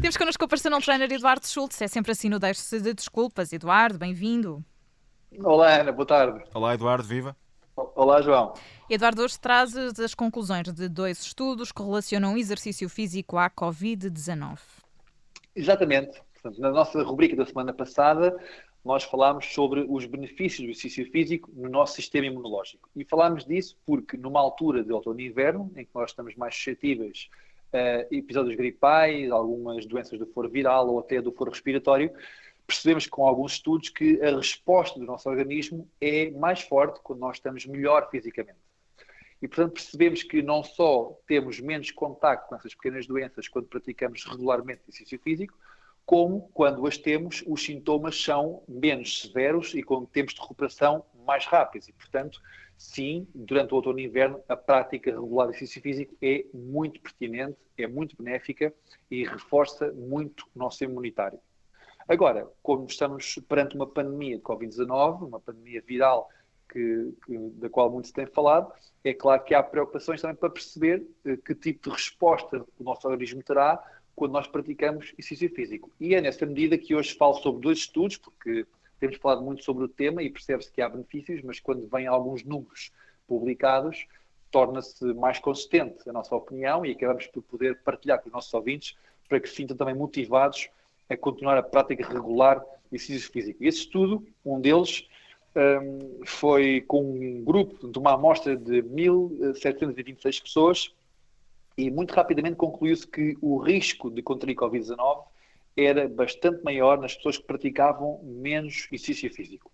Temos connosco o personal trainer Eduardo Schultz. É sempre assim no Deixe-se de Desculpas. Eduardo, bem-vindo. Olá, Ana, boa tarde. Olá, Eduardo, viva. Olá, João. Eduardo, hoje trazes as conclusões de dois estudos que relacionam o exercício físico à Covid-19. Exatamente. Portanto, na nossa rubrica da semana passada, nós falámos sobre os benefícios do exercício físico no nosso sistema imunológico. E falámos disso porque, numa altura de outono e inverno, em que nós estamos mais suscetíveis a episódios gripais, algumas doenças do foro viral ou até do foro respiratório, percebemos com alguns estudos que a resposta do nosso organismo é mais forte quando nós estamos melhor fisicamente. E, portanto, percebemos que não só temos menos contacto com essas pequenas doenças quando praticamos regularmente exercício físico, como quando as temos, os sintomas são menos severos e com tempos de recuperação mais rápidos. E, portanto, sim, durante o outono e inverno, a prática regular de exercício físico é muito pertinente, é muito benéfica e reforça muito o nosso imunitário. Agora, como estamos perante uma pandemia de Covid-19, uma pandemia viral que, que, da qual muito se tem falado, é claro que há preocupações também para perceber eh, que tipo de resposta o nosso organismo terá quando nós praticamos exercício físico. E é nessa medida que hoje falo sobre dois estudos, porque temos falado muito sobre o tema e percebe-se que há benefícios, mas quando vêm alguns números publicados, torna-se mais consistente a nossa opinião e acabamos por poder partilhar com os nossos ouvintes para que se sintam também motivados a continuar a prática regular de exercício físico. Esse estudo, um deles, um, foi com um grupo de uma amostra de 1.726 pessoas e muito rapidamente concluiu-se que o risco de contrair Covid-19 era bastante maior nas pessoas que praticavam menos exercício físico.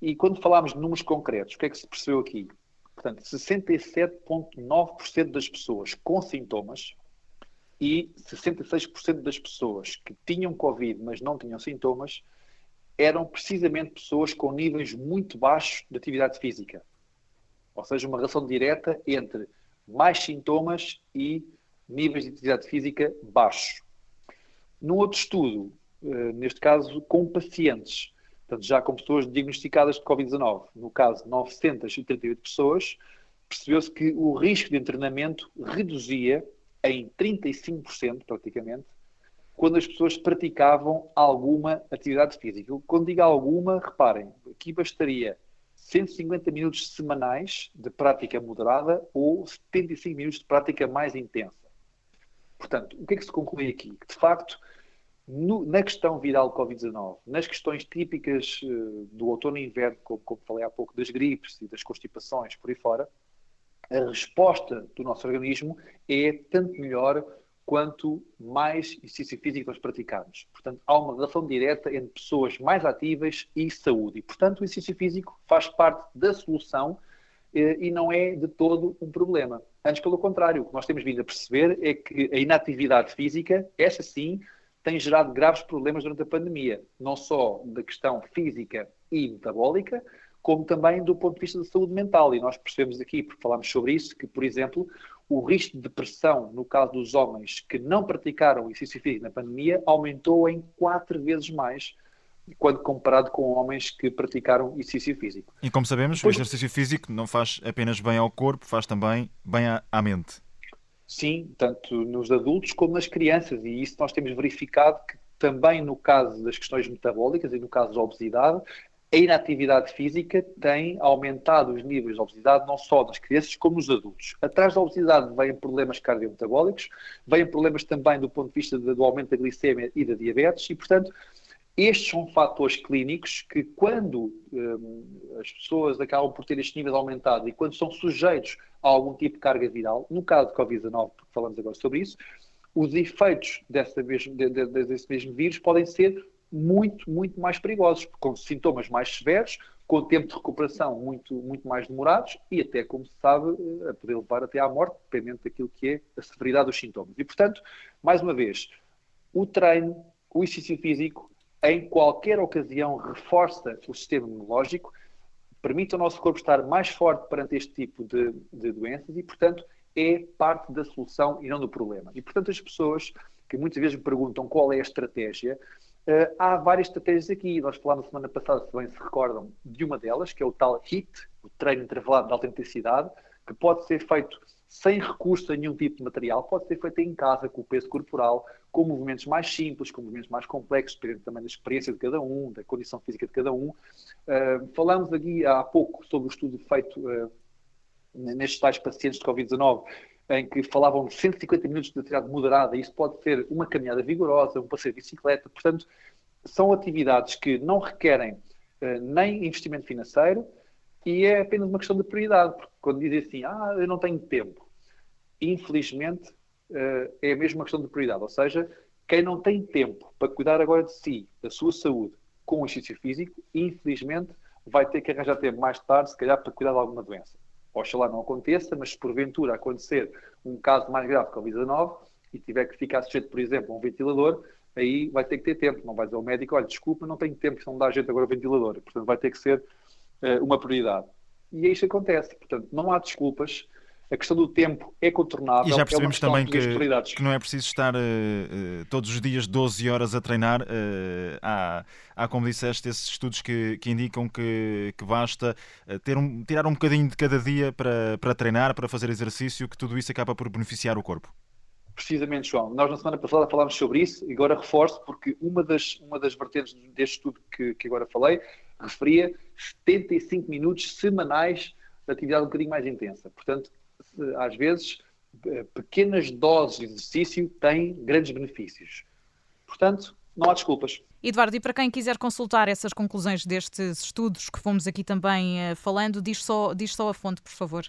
E quando falámos de números concretos, o que é que se percebeu aqui? Portanto, 67,9% das pessoas com sintomas e 66% das pessoas que tinham Covid, mas não tinham sintomas, eram precisamente pessoas com níveis muito baixos de atividade física. Ou seja, uma relação direta entre mais sintomas e níveis de atividade física baixos. Num outro estudo, eh, neste caso com pacientes, portanto, já com pessoas diagnosticadas de Covid-19, no caso 938 pessoas, percebeu-se que o risco de internamento reduzia em 35%, praticamente, quando as pessoas praticavam alguma atividade física. Quando digo alguma, reparem, aqui bastaria 150 minutos semanais de prática moderada ou 75 minutos de prática mais intensa. Portanto, o que é que se conclui aqui? Que, de facto, no, na questão viral Covid-19, nas questões típicas uh, do outono e inverno, como, como falei há pouco, das gripes e das constipações por aí fora, a resposta do nosso organismo é tanto melhor quanto mais exercício físico nós praticamos. Portanto, há uma relação direta entre pessoas mais ativas e saúde. E, portanto, o exercício físico faz parte da solução eh, e não é de todo um problema. Antes, pelo contrário, o que nós temos vindo a perceber é que a inatividade física, essa sim, tem gerado graves problemas durante a pandemia, não só da questão física e metabólica, como também do ponto de vista da saúde mental. E nós percebemos aqui, porque falámos sobre isso, que, por exemplo, o risco de depressão, no caso dos homens que não praticaram exercício físico na pandemia, aumentou em quatro vezes mais quando comparado com homens que praticaram exercício físico. E como sabemos, pois... o exercício físico não faz apenas bem ao corpo, faz também bem à, mente. Sim, tanto nos adultos como nas crianças, e isso nós temos verificado que também no caso das questões metabólicas e no caso da obesidade, a inatividade física tem aumentado os níveis de obesidade não só nas crianças como nos adultos. Atrás da obesidade vêm problemas cardiometabólicos, vêm problemas também do ponto de vista do aumento da glicemia e da diabetes e, portanto, estes são fatores clínicos que, quando hum, as pessoas acabam por ter estes níveis aumentados e quando são sujeitos a algum tipo de carga viral, no caso de Covid-19, porque falamos agora sobre isso, os efeitos dessa mesmo, de, de, desse mesmo vírus podem ser muito, muito mais perigosos, com sintomas mais severos, com tempo de recuperação muito, muito mais demorados e até, como se sabe, a poder levar até à morte, dependendo daquilo que é a severidade dos sintomas. E, portanto, mais uma vez, o treino, o exercício físico, em qualquer ocasião, reforça o sistema imunológico, permite ao nosso corpo estar mais forte perante este tipo de, de doenças e, portanto, é parte da solução e não do problema. E, portanto, as pessoas que muitas vezes me perguntam qual é a estratégia, Uh, há várias estratégias aqui. Nós falámos na semana passada, se bem se recordam, de uma delas, que é o tal HIT, o treino intervalado de alta intensidade, que pode ser feito sem recurso a nenhum tipo de material, pode ser feito em casa, com o peso corporal, com movimentos mais simples, com movimentos mais complexos, dependendo também da experiência de cada um, da condição física de cada um. Uh, falamos aqui há pouco sobre o estudo feito uh, nestes tais pacientes de Covid-19, em que falavam de 150 minutos de atividade moderada, isso pode ser uma caminhada vigorosa, um passeio de bicicleta, portanto, são atividades que não requerem uh, nem investimento financeiro e é apenas uma questão de prioridade, porque quando dizem assim, ah, eu não tenho tempo, infelizmente uh, é a mesma questão de prioridade, ou seja, quem não tem tempo para cuidar agora de si, da sua saúde, com o exercício físico, infelizmente vai ter que arranjar tempo mais tarde, se calhar, para cuidar de alguma doença. Oxalá não aconteça, mas se porventura acontecer um caso mais grave que a Covid-19 e tiver que ficar sujeito, por exemplo, a um ventilador, aí vai ter que ter tempo. Não vai dizer ao médico, olha, desculpa, não tenho tempo, não dá jeito agora o ventilador. Portanto, vai ter que ser uh, uma prioridade. E é isto que acontece. Portanto, não há desculpas. A questão do tempo é contornável. E já é percebemos é também que, que, não é preciso estar uh, uh, todos os dias 12 horas a treinar. Uh, há, há, como disseste, esses estudos que, que indicam que, que basta ter um, tirar um bocadinho de cada dia para, para treinar, para fazer exercício, que tudo isso acaba por beneficiar o corpo. Precisamente, João. Nós na semana passada falámos sobre isso e agora reforço porque uma das, uma das vertentes deste estudo que, que agora falei referia 75 minutos semanais de atividade um bocadinho mais intensa. Portanto, às vezes, eh, pequenas doses de exercício têm grandes benefícios. Portanto, não há desculpas. Eduardo, e para quem quiser consultar essas conclusões destes estudos que fomos aqui também uh, falando, diz só, diz só a fonte, por favor.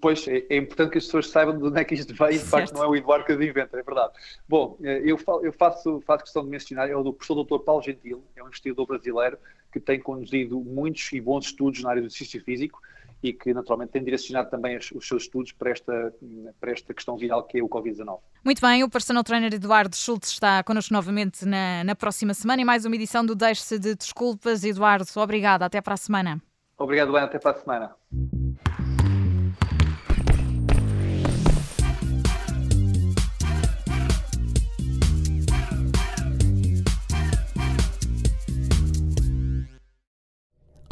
Pois, é, é, importante que as pessoas saibam de onde é que isto veio e de facto não é o Eduardo que o inventa, é verdade. Bom, eh, eu, eu faço, faço questão de mencionar, é o do professor Dr. Paulo Gentil, é um investigador brasileiro que tem conduzido muitos e bons estudos na área do exercício físico e que naturalmente tem direcionado também os, seus estudos para esta, para esta questão viral que é o Covid-19. Muito bem, o personal trainer Eduardo Schultz está connosco novamente na, na próxima semana e mais uma edição do Deixe-se de Desculpas. Eduardo, obrigada, até para a semana. Obrigado, Ana, até para a semana.